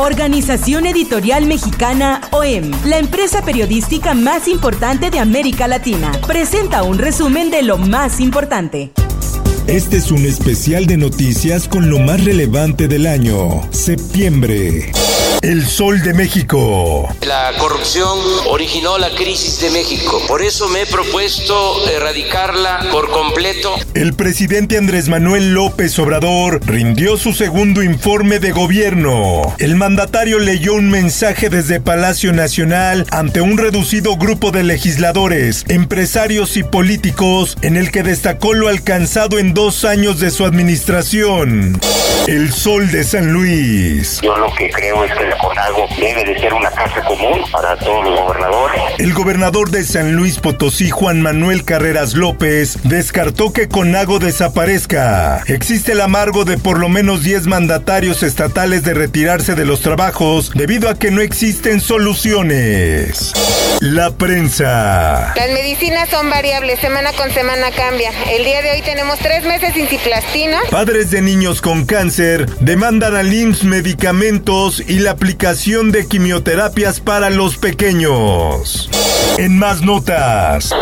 Organización Editorial Mexicana OEM, la empresa periodística más importante de América Latina, presenta un resumen de lo más importante. Este es un especial de noticias con lo más relevante del año, septiembre. El Sol de México. La corrupción originó la crisis de México. Por eso me he propuesto erradicarla por completo. El presidente Andrés Manuel López Obrador rindió su segundo informe de gobierno. El mandatario leyó un mensaje desde Palacio Nacional ante un reducido grupo de legisladores, empresarios y políticos en el que destacó lo alcanzado en dos años de su administración. El Sol de San Luis. Yo lo que creo es que CONAGO debe de ser una casa común para todos los gobernadores. El gobernador de San Luis Potosí, Juan Manuel Carreras López, descartó que CONAGO desaparezca. Existe el amargo de por lo menos 10 mandatarios estatales de retirarse de los trabajos debido a que no existen soluciones. La prensa. Las medicinas son variables, semana con semana cambia. El día de hoy tenemos tres meses sin ciplastina. Padres de niños con cáncer demandan al IMSS medicamentos y la aplicación de quimioterapias para los pequeños. En más notas.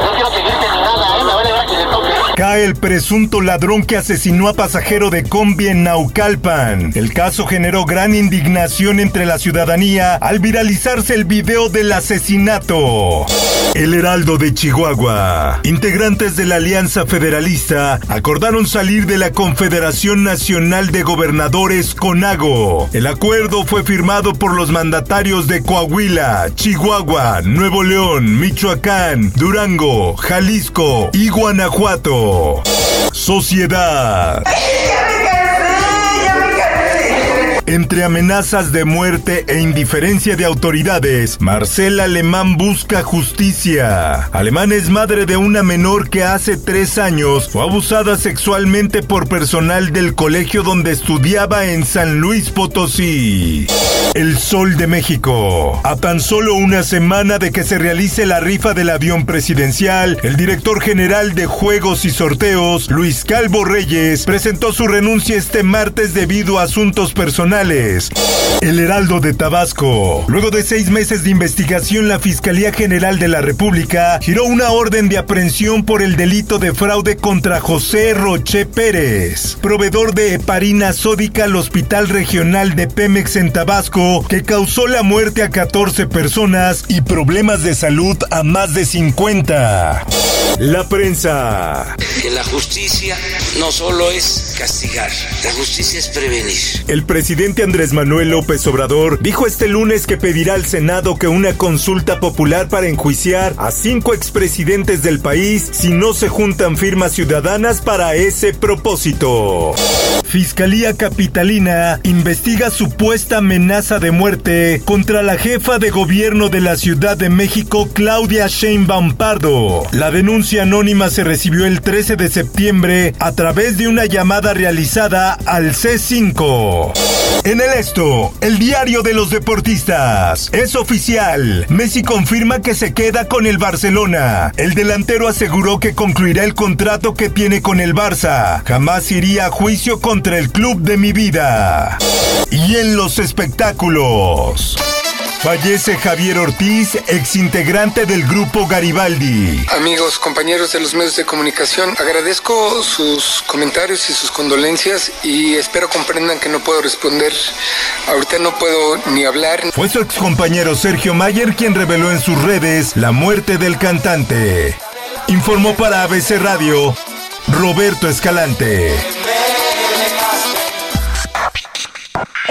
Cae el presunto ladrón que asesinó a pasajero de combi en Naucalpan. El caso generó gran indignación entre la ciudadanía al viralizarse el video del asesinato. El Heraldo de Chihuahua. Integrantes de la Alianza Federalista acordaron salir de la Confederación Nacional de Gobernadores CONAGO. El acuerdo fue firmado por los mandatarios de Coahuila, Chihuahua, Nuevo León, Michoacán, Durango, Jalisco y Guanajuato. Sociedad. Entre amenazas de muerte e indiferencia de autoridades, Marcela Alemán busca justicia. Alemán es madre de una menor que hace tres años fue abusada sexualmente por personal del colegio donde estudiaba en San Luis Potosí. El Sol de México. A tan solo una semana de que se realice la rifa del avión presidencial, el director general de Juegos y Sorteos, Luis Calvo Reyes, presentó su renuncia este martes debido a asuntos personales el Heraldo de Tabasco. Luego de seis meses de investigación, la Fiscalía General de la República giró una orden de aprehensión por el delito de fraude contra José Roche Pérez, proveedor de heparina sódica al Hospital Regional de Pemex en Tabasco, que causó la muerte a 14 personas y problemas de salud a más de 50. La prensa. La justicia no solo es castigar, la justicia es prevenir. El presidente Andrés Manuel López Obrador dijo este lunes que pedirá al Senado que una consulta popular para enjuiciar a cinco expresidentes del país si no se juntan firmas ciudadanas para ese propósito. Fiscalía Capitalina investiga supuesta amenaza de muerte contra la jefa de gobierno de la Ciudad de México, Claudia Sheinbaum Pardo. La denuncia anónima se recibió el 13 de septiembre a través de una llamada realizada al C5. En el esto, el diario de los deportistas. Es oficial. Messi confirma que se queda con el Barcelona. El delantero aseguró que concluirá el contrato que tiene con el Barça. Jamás iría a juicio contra el club de mi vida. Y en los espectáculos. Fallece Javier Ortiz, exintegrante del grupo Garibaldi. Amigos, compañeros de los medios de comunicación, agradezco sus comentarios y sus condolencias y espero comprendan que no puedo responder. Ahorita no puedo ni hablar. Fue su excompañero Sergio Mayer quien reveló en sus redes la muerte del cantante. Informó para ABC Radio Roberto Escalante.